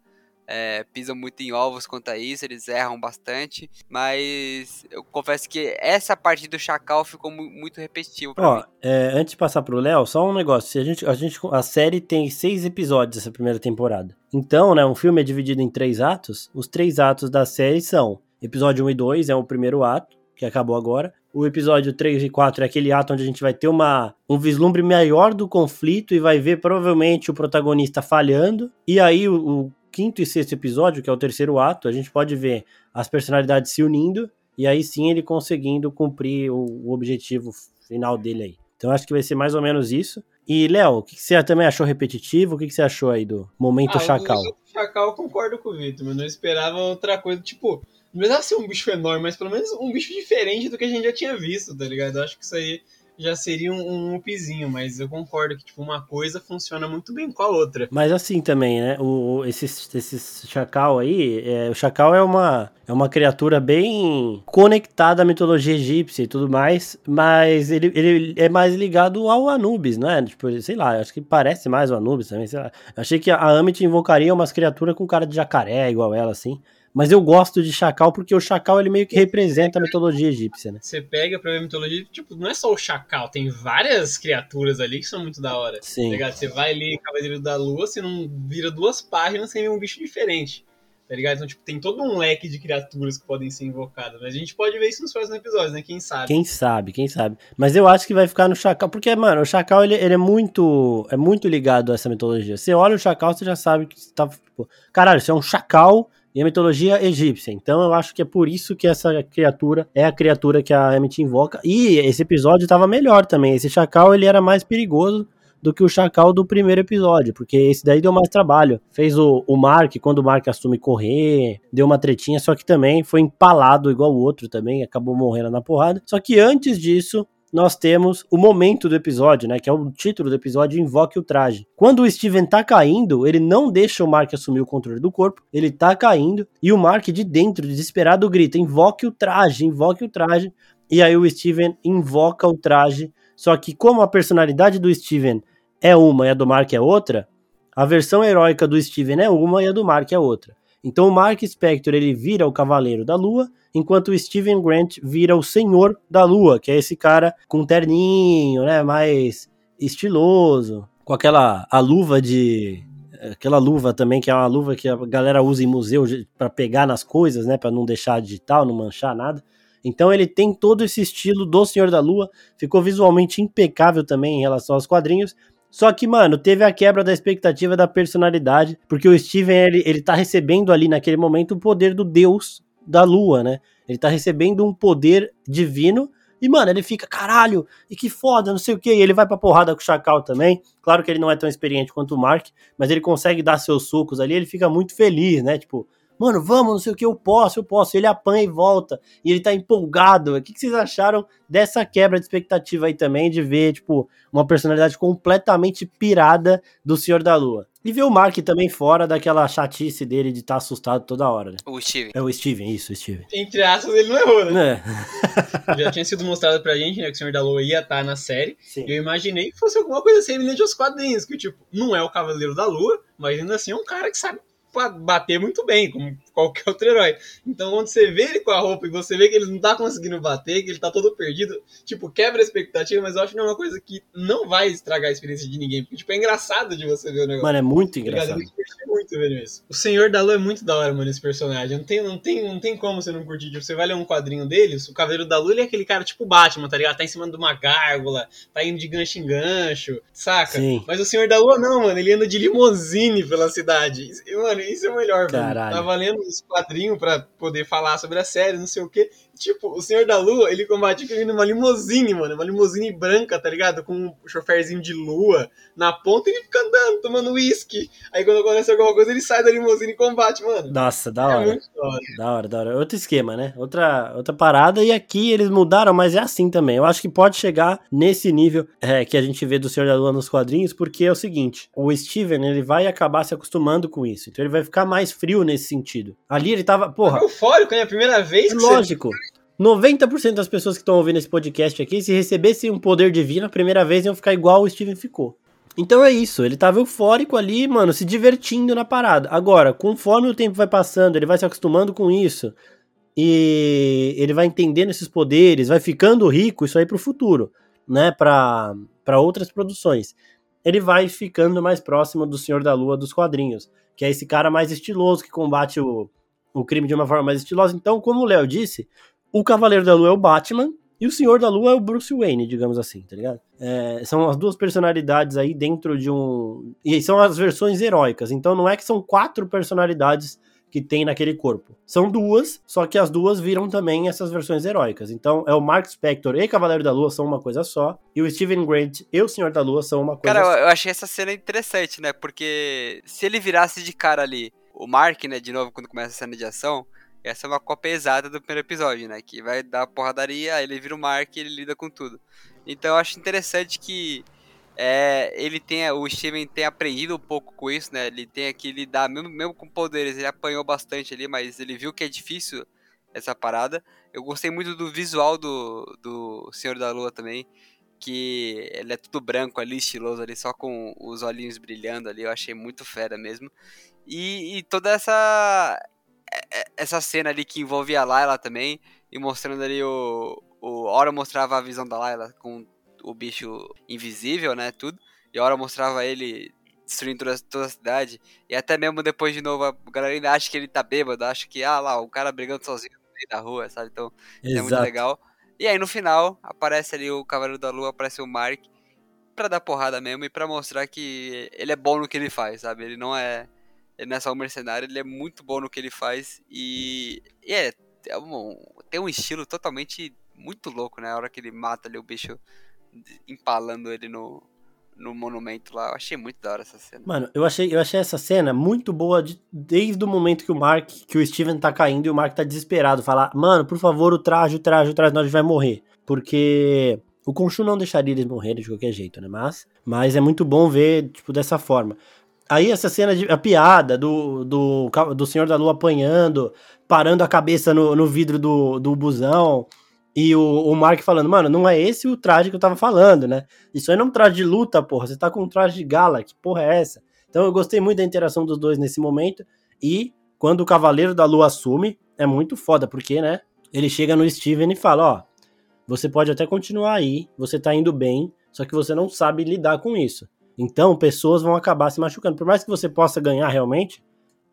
é, pisam muito em ovos quanto a isso, eles erram bastante, mas eu confesso que essa parte do Chacal ficou muito repetitivo pra Ó, mim. É, antes de passar pro Léo, só um negócio, a gente, a gente, a série tem seis episódios essa primeira temporada, então, né, um filme é dividido em três atos, os três atos da série são, episódio 1 e 2 é o primeiro ato, que acabou agora, o episódio 3 e 4 é aquele ato onde a gente vai ter uma, um vislumbre maior do conflito e vai ver provavelmente o protagonista falhando. E aí o, o quinto e sexto episódio, que é o terceiro ato, a gente pode ver as personalidades se unindo e aí sim ele conseguindo cumprir o, o objetivo final dele aí. Então acho que vai ser mais ou menos isso. E, Léo, o que, que, você também achou repetitivo? O que, que você achou aí do momento ah, Chacal? O Chacal eu concordo com o Vitor, mas não esperava outra coisa. Tipo, não precisava ser um bicho enorme, mas pelo menos um bicho diferente do que a gente já tinha visto, tá ligado? Eu acho que isso aí já seria um, um upzinho, mas eu concordo que, tipo, uma coisa funciona muito bem com a outra. Mas assim também, né? O, esse, esse chacal aí, é, o chacal é uma, é uma criatura bem conectada à mitologia egípcia e tudo mais, mas ele, ele é mais ligado ao Anubis, né? Tipo, sei lá, acho que parece mais o Anubis também, sei lá. Achei que a Amit invocaria umas criaturas com cara de jacaré, igual ela, assim. Mas eu gosto de Chacal porque o Chacal ele meio que representa a mitologia egípcia, né? Você pega pra ver a mitologia, tipo, não é só o Chacal, tem várias criaturas ali que são muito da hora. Sim. Tá você vai ler Cavaleiro da Lua, você não vira duas páginas sem ver um bicho diferente. Tá ligado? Então, tipo, tem todo um leque de criaturas que podem ser invocadas. Mas a gente pode ver isso nos próximos episódios, né? Quem sabe? Quem sabe, quem sabe. Mas eu acho que vai ficar no Chacal. Porque, mano, o Chacal, ele, ele é muito é muito ligado a essa mitologia. Você olha o Chacal, você já sabe que tá, tipo, caralho, isso é um Chacal e a mitologia egípcia. Então eu acho que é por isso que essa criatura é a criatura que a Emmett invoca. E esse episódio estava melhor também. Esse chacal ele era mais perigoso do que o chacal do primeiro episódio, porque esse daí deu mais trabalho. Fez o, o Mark, quando o Mark assume correr, deu uma tretinha, só que também foi empalado igual o outro também, acabou morrendo na porrada. Só que antes disso, nós temos o momento do episódio, né? Que é o título do episódio, Invoque o Traje. Quando o Steven tá caindo, ele não deixa o Mark assumir o controle do corpo, ele tá caindo, e o Mark de dentro, desesperado, grita: Invoque o traje, invoque o traje. E aí o Steven invoca o traje. Só que, como a personalidade do Steven é uma e a do Mark é outra, a versão heróica do Steven é uma e a do Mark é outra. Então o Mark Spector ele vira o Cavaleiro da Lua enquanto o Steven Grant vira o Senhor da Lua, que é esse cara com terninho, né, mais estiloso, com aquela a luva de aquela luva também que é uma luva que a galera usa em museu para pegar nas coisas, né, para não deixar digital, não manchar nada. Então ele tem todo esse estilo do Senhor da Lua, ficou visualmente impecável também em relação aos quadrinhos. Só que, mano, teve a quebra da expectativa da personalidade, porque o Steven, ele, ele tá recebendo ali naquele momento o poder do Deus da lua, né? Ele tá recebendo um poder divino E, mano, ele fica, caralho, e que foda, não sei o que. E ele vai pra porrada com o Chacal também. Claro que ele não é tão experiente quanto o Mark, mas ele consegue dar seus sucos ali, ele fica muito feliz, né? Tipo, mano, vamos, não sei o que, eu posso, eu posso. Ele apanha e volta, e ele tá empolgado. O que, que vocês acharam dessa quebra de expectativa aí também, de ver, tipo, uma personalidade completamente pirada do Senhor da Lua? E ver o Mark também fora daquela chatice dele de estar tá assustado toda hora, né? O Steven. É o Steven, isso, o Steven. Entre aspas, ele não errou, né? É. Já tinha sido mostrado pra gente, né, que o Senhor da Lua ia estar tá na série. Sim. Eu imaginei que fosse alguma coisa semelhante aos quadrinhos, que, tipo, não é o Cavaleiro da Lua, mas ainda assim é um cara que sabe bater muito bem, como qualquer outro herói. Então, quando você vê ele com a roupa e você vê que ele não tá conseguindo bater, que ele tá todo perdido, tipo, quebra a expectativa, mas eu acho que é uma coisa que não vai estragar a experiência de ninguém, porque, tipo, é engraçado de você ver o negócio. Mano, é muito tá engraçado. Eu muito vendo isso. O Senhor da Lua é muito da hora, mano, esse personagem. Não tem, não tem, não tem como você não curtir. Tipo, você vai ler um quadrinho dele, o Cavaleiro da Lua, ele é aquele cara tipo Batman, tá ligado? Tá em cima de uma gárgula, tá indo de gancho em gancho, saca? Sim. Mas o Senhor da Lua não, mano, ele anda de limousine pela cidade. E, mano, isso é o melhor, Caralho. Tava lendo os quadrinhos pra poder falar sobre a série, não sei o quê. Tipo, o Senhor da Lua, ele combate com numa limusine, mano. Uma limusine branca, tá ligado? Com um choferzinho de lua na ponta e ele fica andando, tomando uísque. Aí quando acontece alguma coisa, ele sai da limusine e combate, mano. Nossa, da é hora. Muito da hora. Da hora, da hora. Outro esquema, né? Outra, outra parada. E aqui eles mudaram, mas é assim também. Eu acho que pode chegar nesse nível é, que a gente vê do Senhor da Lua nos quadrinhos, porque é o seguinte: o Steven, ele vai acabar se acostumando com isso. Então ele vai ficar mais frio nesse sentido. Ali ele tava, porra. É eufórico, né? A primeira vez. Lógico. Você 90% das pessoas que estão ouvindo esse podcast aqui, se recebessem um poder divino a primeira vez, iam ficar igual o Steven ficou. Então é isso, ele tava eufórico ali, mano, se divertindo na parada. Agora, conforme o tempo vai passando, ele vai se acostumando com isso e ele vai entendendo esses poderes, vai ficando rico, isso aí pro futuro, né, pra, pra outras produções. Ele vai ficando mais próximo do Senhor da Lua dos quadrinhos, que é esse cara mais estiloso que combate o, o crime de uma forma mais estilosa. Então, como o Léo disse, o Cavaleiro da Lua é o Batman e o Senhor da Lua é o Bruce Wayne, digamos assim, tá ligado? É, são as duas personalidades aí dentro de um. E são as versões heróicas. Então não é que são quatro personalidades que tem naquele corpo. São duas, só que as duas viram também essas versões heróicas. Então é o Mark Spector e Cavaleiro da Lua são uma coisa só, e o Steven Grant e o Senhor da Lua são uma coisa Cara, só. eu achei essa cena interessante, né? Porque se ele virasse de cara ali, o Mark, né, de novo, quando começa a cena de ação, essa é uma cópia exata do primeiro episódio, né? Que vai dar porradaria, aí ele vira o Mark e ele lida com tudo. Então eu acho interessante que é, ele tenha, o Steven tenha aprendido um pouco com isso, né? Ele tem que lidar, mesmo, mesmo com poderes, ele apanhou bastante ali, mas ele viu que é difícil essa parada. Eu gostei muito do visual do, do Senhor da Lua também, que ele é tudo branco ali, estiloso ali, só com os olhinhos brilhando ali, eu achei muito fera mesmo. E, e toda essa essa cena ali que envolvia a Layla também, e mostrando ali o. o a hora mostrava a visão da Layla com o bicho invisível, né? Tudo. E a hora mostrava ele destruindo toda, toda a cidade. E até mesmo depois de novo, a galera ainda acha que ele tá bêbado, acha que, ah lá, o cara brigando sozinho no meio da rua, sabe? Então, Exato. é muito legal. E aí no final, aparece ali o Cavaleiro da Lua, aparece o Mark, pra dar porrada mesmo e pra mostrar que ele é bom no que ele faz, sabe? Ele não é ele não é só um mercenário, ele é muito bom no que ele faz e, e é, é um, tem um estilo totalmente muito louco, né? A hora que ele mata ali o bicho empalando ele no, no monumento lá. Eu achei muito da hora essa cena. Mano, eu achei, eu achei essa cena muito boa de, desde o momento que o Mark, que o Steven tá caindo e o Mark tá desesperado. Falar, mano, por favor, o traje, o traje, o traje, nós vai morrer. Porque o Khonshu não deixaria eles morrerem de qualquer jeito, né? Mas, mas é muito bom ver, tipo, dessa forma. Aí essa cena de a piada do, do, do Senhor da Lua apanhando, parando a cabeça no, no vidro do, do busão. E o, o Mark falando, mano, não é esse o traje que eu tava falando, né? Isso aí não é um traje de luta, porra. Você tá com um traje de gala, que porra é essa? Então eu gostei muito da interação dos dois nesse momento. E quando o Cavaleiro da Lua assume, é muito foda, porque, né? Ele chega no Steven e fala, ó, você pode até continuar aí, você tá indo bem, só que você não sabe lidar com isso. Então, pessoas vão acabar se machucando. Por mais que você possa ganhar realmente,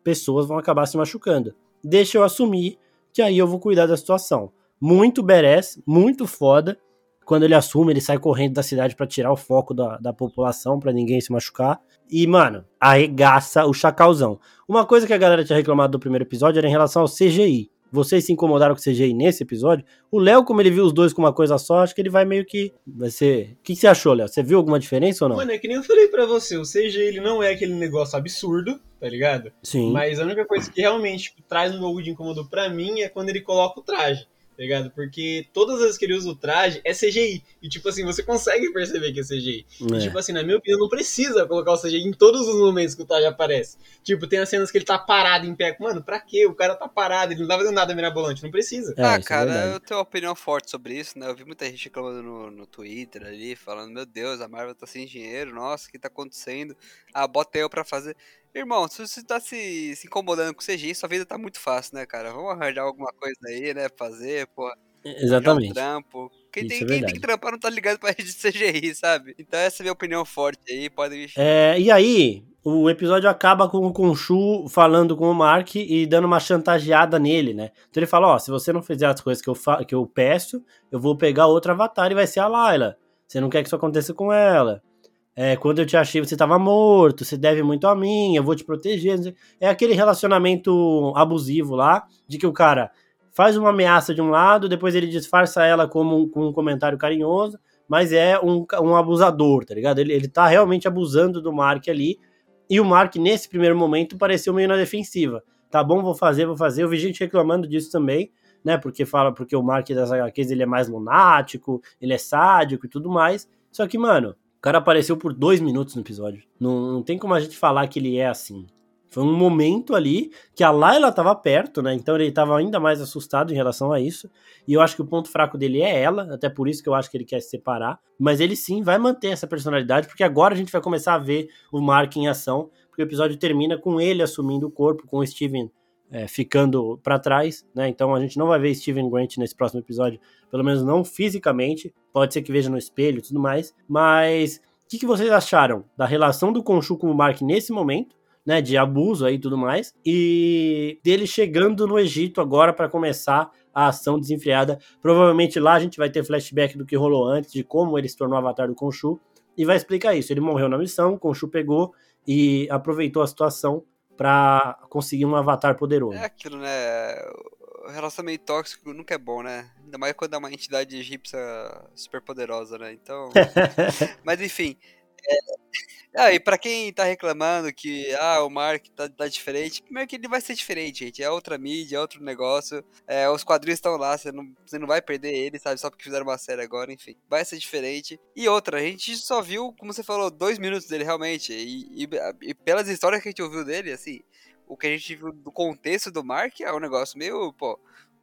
pessoas vão acabar se machucando. Deixa eu assumir que aí eu vou cuidar da situação. Muito beres, muito foda. Quando ele assume, ele sai correndo da cidade para tirar o foco da, da população, para ninguém se machucar. E, mano, arregaça o chacalzão. Uma coisa que a galera tinha reclamado do primeiro episódio era em relação ao CGI. Vocês se incomodaram com o CGI nesse episódio. O Léo, como ele viu os dois com uma coisa só, acho que ele vai meio que. Vai ser. O que, que você achou, Léo? Você viu alguma diferença ou não? Mano, é que nem eu falei pra você, o CGI ele não é aquele negócio absurdo, tá ligado? Sim. Mas a única coisa que realmente tipo, traz um pouco de incômodo pra mim é quando ele coloca o traje tá ligado? Porque todas as vezes que ele usa o traje é CGI. E, tipo assim, você consegue perceber que é CGI. É. E, tipo assim, na minha opinião, não precisa colocar o CGI em todos os momentos que o traje aparece. Tipo, tem as cenas que ele tá parado em pé. Mano, pra quê? O cara tá parado, ele não tá fazendo nada mirabolante, não precisa. É, ah, é cara, é eu tenho uma opinião forte sobre isso, né? Eu vi muita gente reclamando no, no Twitter ali, falando, meu Deus, a Marvel tá sem dinheiro, nossa, o que tá acontecendo? Ah, bota eu pra fazer. Irmão, se você tá se, se incomodando com CGI, sua vida tá muito fácil, né, cara? Vamos arranjar alguma coisa aí, né? Fazer, pô. Exatamente. Um trampo. Quem, tem, é quem tem que trampar não tá ligado pra rede de CGI, sabe? Então essa é a minha opinião forte aí, pode é, E aí, o episódio acaba com o Khonshu falando com o Mark e dando uma chantageada nele, né? Então ele fala, ó, se você não fizer as coisas que eu, que eu peço, eu vou pegar outro avatar e vai ser a Layla. Você não quer que isso aconteça com ela. É, quando eu te achei, você estava morto, você deve muito a mim, eu vou te proteger. É aquele relacionamento abusivo lá, de que o cara faz uma ameaça de um lado, depois ele disfarça ela como com um comentário carinhoso, mas é um, um abusador, tá ligado? Ele, ele tá realmente abusando do Mark ali, e o Mark, nesse primeiro momento, pareceu meio na defensiva. Tá bom, vou fazer, vou fazer. Eu vi gente reclamando disso também, né? Porque fala, porque o Mark das HQs ele é mais lunático, ele é sádico e tudo mais. Só que, mano, o cara apareceu por dois minutos no episódio. Não, não tem como a gente falar que ele é assim. Foi um momento ali que a Layla tava perto, né? Então ele tava ainda mais assustado em relação a isso. E eu acho que o ponto fraco dele é ela, até por isso que eu acho que ele quer se separar. Mas ele sim vai manter essa personalidade, porque agora a gente vai começar a ver o Mark em ação. Porque o episódio termina com ele assumindo o corpo, com o Steven é, ficando para trás, né? Então a gente não vai ver Steven Grant nesse próximo episódio, pelo menos não fisicamente. Pode ser que veja no espelho e tudo mais. Mas o que, que, vocês acharam da relação do Khonshu com o Mark nesse momento? Né, de abuso aí e tudo mais, e dele chegando no Egito agora para começar a ação desenfreada. Provavelmente lá a gente vai ter flashback do que rolou antes, de como ele se tornou avatar do Khonshu, e vai explicar isso. Ele morreu na missão, Khonshu pegou e aproveitou a situação para conseguir um avatar poderoso. É aquilo, né? O relacionamento tóxico nunca é bom, né? Ainda mais quando é uma entidade egípcia super poderosa, né? Então. Mas enfim. É... Ah, e pra quem tá reclamando que ah, o Mark tá, tá diferente, é que ele vai ser diferente, gente? É outra mídia, é outro negócio. É, os quadrinhos estão lá, você não, você não vai perder ele, sabe? Só porque fizeram uma série agora, enfim. Vai ser diferente. E outra, a gente só viu, como você falou, dois minutos dele realmente. E, e, e pelas histórias que a gente ouviu dele, assim, o que a gente viu do contexto do Mark é um negócio meio, pô,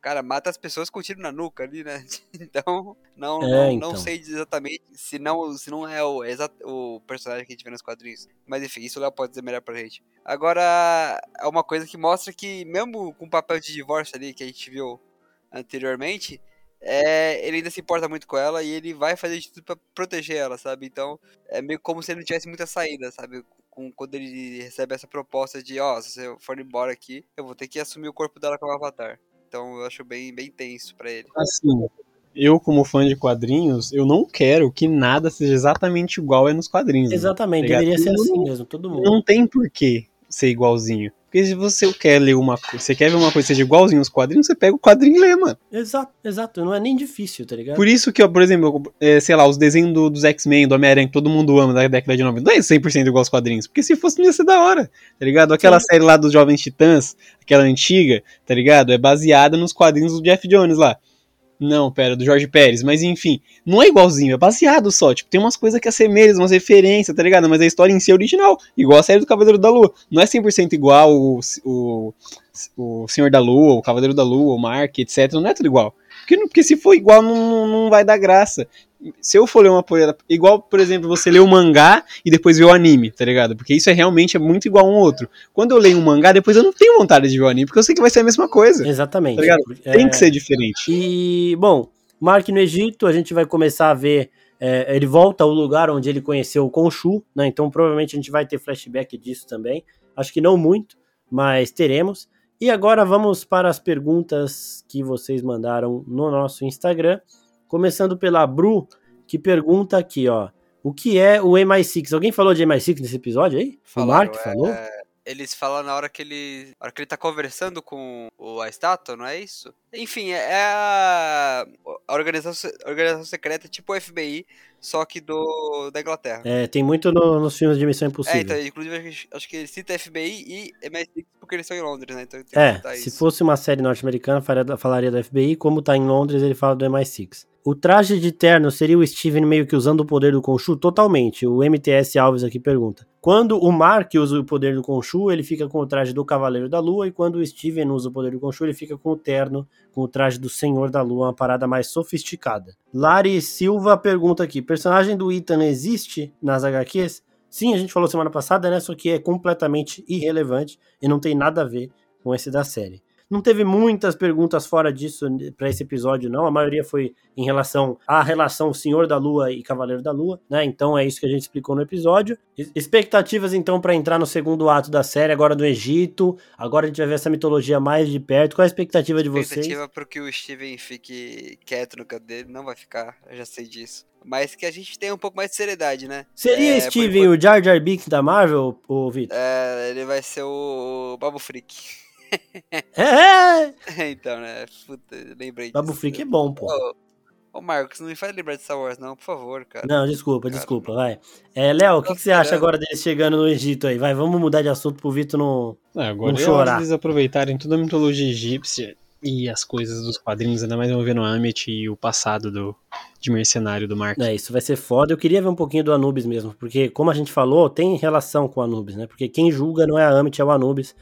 cara mata as pessoas com tiro na nuca ali, né? Então, não, é, não, então. não, sei exatamente se não, se não é o, o personagem que a gente vê nos quadrinhos. Mas enfim, isso o Léo pode dizer melhor pra gente. Agora, é uma coisa que mostra que, mesmo com o papel de divórcio ali que a gente viu anteriormente, é, ele ainda se importa muito com ela e ele vai fazer de tudo pra proteger ela, sabe? Então, é meio como se ele não tivesse muita saída, sabe? Com, quando ele recebe essa proposta de, ó, oh, se você for embora aqui, eu vou ter que assumir o corpo dela como avatar. Então eu acho bem, bem tenso para ele. Assim, eu como fã de quadrinhos, eu não quero que nada seja exatamente igual é nos quadrinhos. Né? Exatamente, tá deveria ser assim mesmo, todo mundo. Não tem porquê ser igualzinho. Porque se você quer ler uma coisa, você quer ver uma coisa que seja igualzinho aos quadrinhos, você pega o quadrinho e lê, mano. Exato, exato. Não é nem difícil, tá ligado? Por isso que, por exemplo, é, sei lá, os desenhos do, dos X-Men, do Homem-Aranha, que todo mundo ama da década de 90, não é 100% igual aos quadrinhos. Porque se fosse, não ia ser da hora, tá ligado? Aquela Sim. série lá dos Jovens Titãs, aquela antiga, tá ligado? É baseada nos quadrinhos do Jeff Jones lá. Não, pera, do Jorge Pérez. Mas enfim, não é igualzinho, é baseado só. Tipo, tem umas coisas que assemelham, umas referências, tá ligado? Mas a história em si é original. Igual a série do Cavaleiro da Lua. Não é 100% igual o, o, o Senhor da Lua, o Cavaleiro da Lua, o Mark, etc. Não é tudo igual. Porque, porque se for igual, não, não vai dar graça se eu for ler uma poeira, igual, por exemplo, você lê o um mangá e depois ver o anime, tá ligado? Porque isso é realmente é muito igual um outro. Quando eu leio um mangá, depois eu não tenho vontade de ver o anime, porque eu sei que vai ser a mesma coisa. Exatamente. Tá é... Tem que ser diferente. E, bom, Mark no Egito, a gente vai começar a ver. É, ele volta ao lugar onde ele conheceu o Khonshu, né? Então provavelmente a gente vai ter flashback disso também. Acho que não muito, mas teremos. E agora vamos para as perguntas que vocês mandaram no nosso Instagram. Começando pela Bru, que pergunta aqui, ó. O que é o MI6? Alguém falou de MI6 nesse episódio aí? Falaram, o Mark é, falou? eles falam na hora que ele. Hora que ele tá conversando com o, a estátua, não é isso? Enfim, é, é a, a organização, organização secreta tipo o FBI, só que do da Inglaterra. É, tem muito no, nos filmes de Missão Impossível. É, então, inclusive acho que ele cita FBI e MI6 porque eles estão em Londres, né? Então é, se isso. fosse uma série norte-americana, falaria do FBI, como tá em Londres, ele fala do MI6. O traje de terno seria o Steven meio que usando o poder do Khonshu? Totalmente. O MTS Alves aqui pergunta. Quando o Mark usa o poder do Khonshu, ele fica com o traje do Cavaleiro da Lua, e quando o Steven usa o poder do Khonshu, ele fica com o terno, com o traje do Senhor da Lua, uma parada mais sofisticada. Lari Silva pergunta aqui: personagem do Ethan existe nas HQs? Sim, a gente falou semana passada, né? Só que é completamente irrelevante e não tem nada a ver com esse da série. Não teve muitas perguntas fora disso para esse episódio, não. A maioria foi em relação à relação Senhor da Lua e Cavaleiro da Lua, né? Então é isso que a gente explicou no episódio. Expectativas então para entrar no segundo ato da série, agora do Egito. Agora a gente vai ver essa mitologia mais de perto. Qual a expectativa de vocês? Expectativa para que o Steven fique quieto no canto dele, não vai ficar, eu já sei disso. Mas que a gente tenha um pouco mais de seriedade, né? Seria é, Steven o Jar Jar Binks da Marvel, ou Vitor? É, ele vai ser o Babu Freak. É! então, né? Puta, lembrei Babu disso. Freak é bom, pô. Ô, ô, Marcos, não me faz lembrar de Star Wars, não, por favor, cara. Não, desculpa, cara, desculpa, vai. É, Léo, o que, que, você acha agora deles chegando no Egito aí? Vai, vamos mudar de assunto pro Vitor não, não, agora não chorar. eles aproveitarem toda a mitologia egípcia e as coisas dos quadrinhos, ainda mais envolvendo o Amit e o passado do, de mercenário do Mark. É, isso vai ser foda. Eu queria ver um pouquinho do Anubis mesmo, porque, como a gente falou, tem relação com o Anubis, né? Porque quem julga não é a Amit, é o Anubis.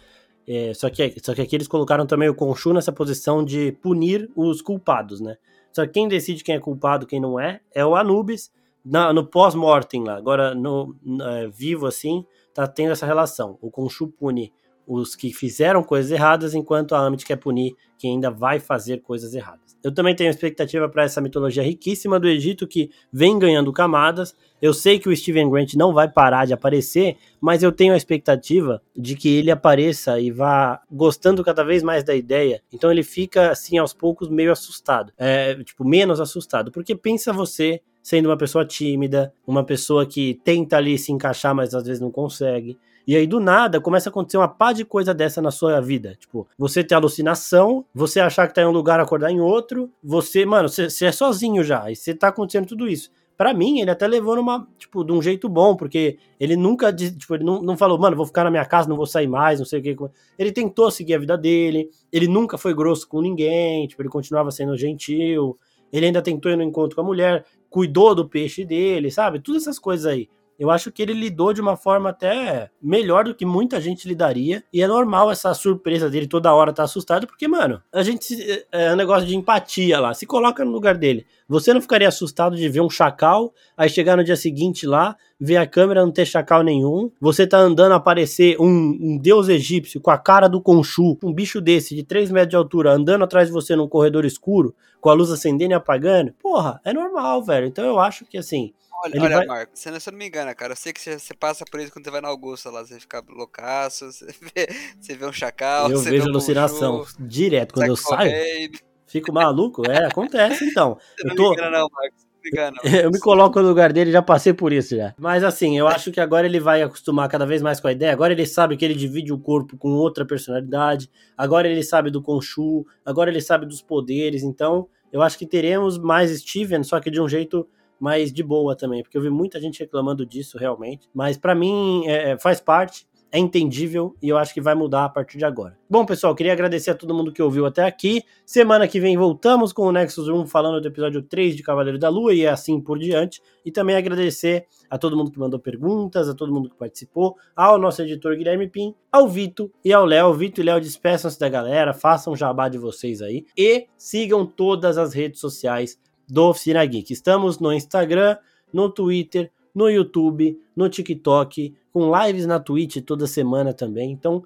É, só, que, só que aqui eles colocaram também o Khonshu nessa posição de punir os culpados, né? Só que quem decide quem é culpado quem não é, é o Anubis na, no pós-mortem lá. Agora, no, é, vivo assim, tá tendo essa relação. O Khonshu pune os que fizeram coisas erradas, enquanto a Amit quer punir quem ainda vai fazer coisas erradas. Eu também tenho expectativa para essa mitologia riquíssima do Egito que vem ganhando camadas. Eu sei que o Steven Grant não vai parar de aparecer, mas eu tenho a expectativa de que ele apareça e vá gostando cada vez mais da ideia. Então ele fica assim aos poucos meio assustado, é, tipo menos assustado, porque pensa você sendo uma pessoa tímida, uma pessoa que tenta ali se encaixar, mas às vezes não consegue. E aí, do nada, começa a acontecer uma pá de coisa dessa na sua vida. Tipo, você ter alucinação, você achar que tá em um lugar, acordar em outro, você, mano, você, é sozinho já, e você tá acontecendo tudo isso. Para mim, ele até levou numa, tipo, de um jeito bom, porque ele nunca, tipo, ele não, não falou, mano, vou ficar na minha casa, não vou sair mais, não sei o que. Ele tentou seguir a vida dele, ele nunca foi grosso com ninguém, tipo, ele continuava sendo gentil, ele ainda tentou ir no encontro com a mulher, cuidou do peixe dele, sabe? Todas essas coisas aí. Eu acho que ele lidou de uma forma até melhor do que muita gente lidaria. E é normal essa surpresa dele toda hora estar tá assustado, porque, mano, a gente. É, é um negócio de empatia lá. Se coloca no lugar dele. Você não ficaria assustado de ver um chacal, aí chegar no dia seguinte lá, ver a câmera não ter chacal nenhum, você tá andando aparecer um, um deus egípcio com a cara do Conchu, um bicho desse de 3 metros de altura, andando atrás de você num corredor escuro, com a luz acendendo e apagando? Porra, é normal, velho. Então eu acho que assim Olha, olha vai... Marco, não, você não me engana, cara. Eu sei que você, você, passa por isso quando você vai na Augusta lá. Você fica loucaço, você vê, você vê um chacal. Eu vejo alucinação direto. Quando eu saio, fico maluco. É, acontece então. Você eu tô... não me engana, não, Marcos. Eu me coloco no lugar dele, já passei por isso já. Mas assim, eu acho que agora ele vai acostumar cada vez mais com a ideia. Agora ele sabe que ele divide o corpo com outra personalidade. Agora ele sabe do Conchu. Agora ele sabe dos poderes. Então, eu acho que teremos mais Steven, só que de um jeito mas de boa também, porque eu vi muita gente reclamando disso realmente. Mas para mim é, é, faz parte, é entendível e eu acho que vai mudar a partir de agora. Bom, pessoal, queria agradecer a todo mundo que ouviu até aqui. Semana que vem voltamos com o Nexus 1 falando do episódio 3 de Cavaleiro da Lua e assim por diante. E também agradecer a todo mundo que mandou perguntas, a todo mundo que participou, ao nosso editor Guilherme Pim, ao Vito e ao Léo. Vito e Léo despeçam-se da galera, façam jabá de vocês aí e sigam todas as redes sociais do Oficina Geek. Estamos no Instagram, no Twitter, no YouTube, no TikTok, com lives na Twitch toda semana também. Então,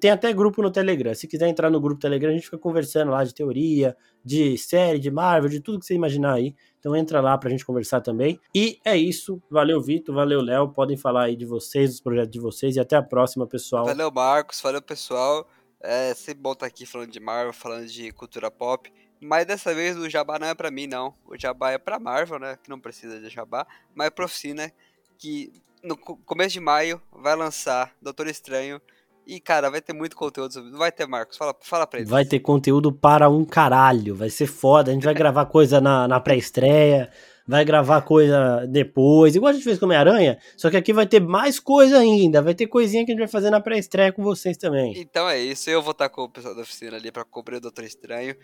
tem até grupo no Telegram. Se quiser entrar no grupo Telegram, a gente fica conversando lá de teoria, de série, de Marvel, de tudo que você imaginar aí. Então entra lá pra gente conversar também. E é isso. Valeu, Vitor. Valeu, Léo. Podem falar aí de vocês, dos projetos de vocês. E até a próxima, pessoal. Valeu, Marcos. Valeu, pessoal. É sempre bom estar aqui falando de Marvel, falando de cultura pop. Mas dessa vez o jabá não é pra mim, não. O jabá é pra Marvel, né? Que não precisa de jabá. Mas é pra oficina, que no começo de maio vai lançar Doutor Estranho E, cara, vai ter muito conteúdo vai ter, Marcos? Fala, fala pra eles. Vai ter conteúdo para um caralho. Vai ser foda. A gente vai gravar coisa na, na pré-estreia. Vai gravar coisa depois. Igual a gente fez com Homem-Aranha. Só que aqui vai ter mais coisa ainda. Vai ter coisinha que a gente vai fazer na pré-estreia com vocês também. Então é isso. Eu vou estar com o pessoal da oficina ali pra cobrir o Doutor Estranho.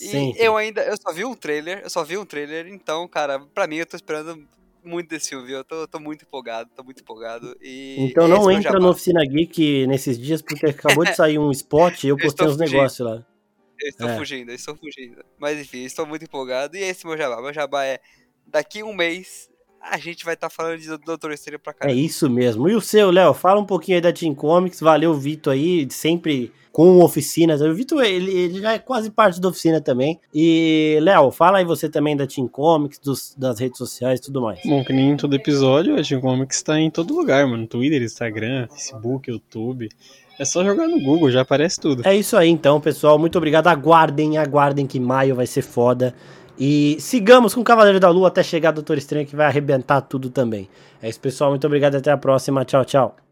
E Sempre. eu ainda. Eu só vi um trailer. Eu só vi um trailer. Então, cara, pra mim eu tô esperando muito desse filme, viu? Eu tô, tô muito empolgado, tô muito empolgado. E Então não entra no Oficina Geek nesses dias, porque acabou de sair um spot e eu postei uns negócios lá. Eu estou É. fugindo, eu estou fugindo. Mas enfim, estou muito empolgado. E esse meu jabá. Meu jabá é daqui um mês a gente vai estar falando de Doutor Estranho pra É caramba. isso mesmo. E o seu, Léo? Fala um pouquinho aí da Team Comics. Valeu, Vitor aí, sempre com oficinas. O Vitor, ele, ele já é quase parte da oficina também. E, Léo, fala aí você também da Team Comics, dos- das redes sociais e tudo mais. Bom, que nem em todo episódio, a Team Comics tá em todo lugar, mano. Twitter, Instagram, Facebook, YouTube. É só jogar no Google, já aparece tudo. É isso aí então, pessoal. Muito obrigado. Aguardem, aguardem que maio vai ser foda. E sigamos com o Cavaleiro da Lua até chegar Doutor Estranho que vai arrebentar tudo também. É isso, pessoal. Muito obrigado. Até a próxima. Tchau, tchau.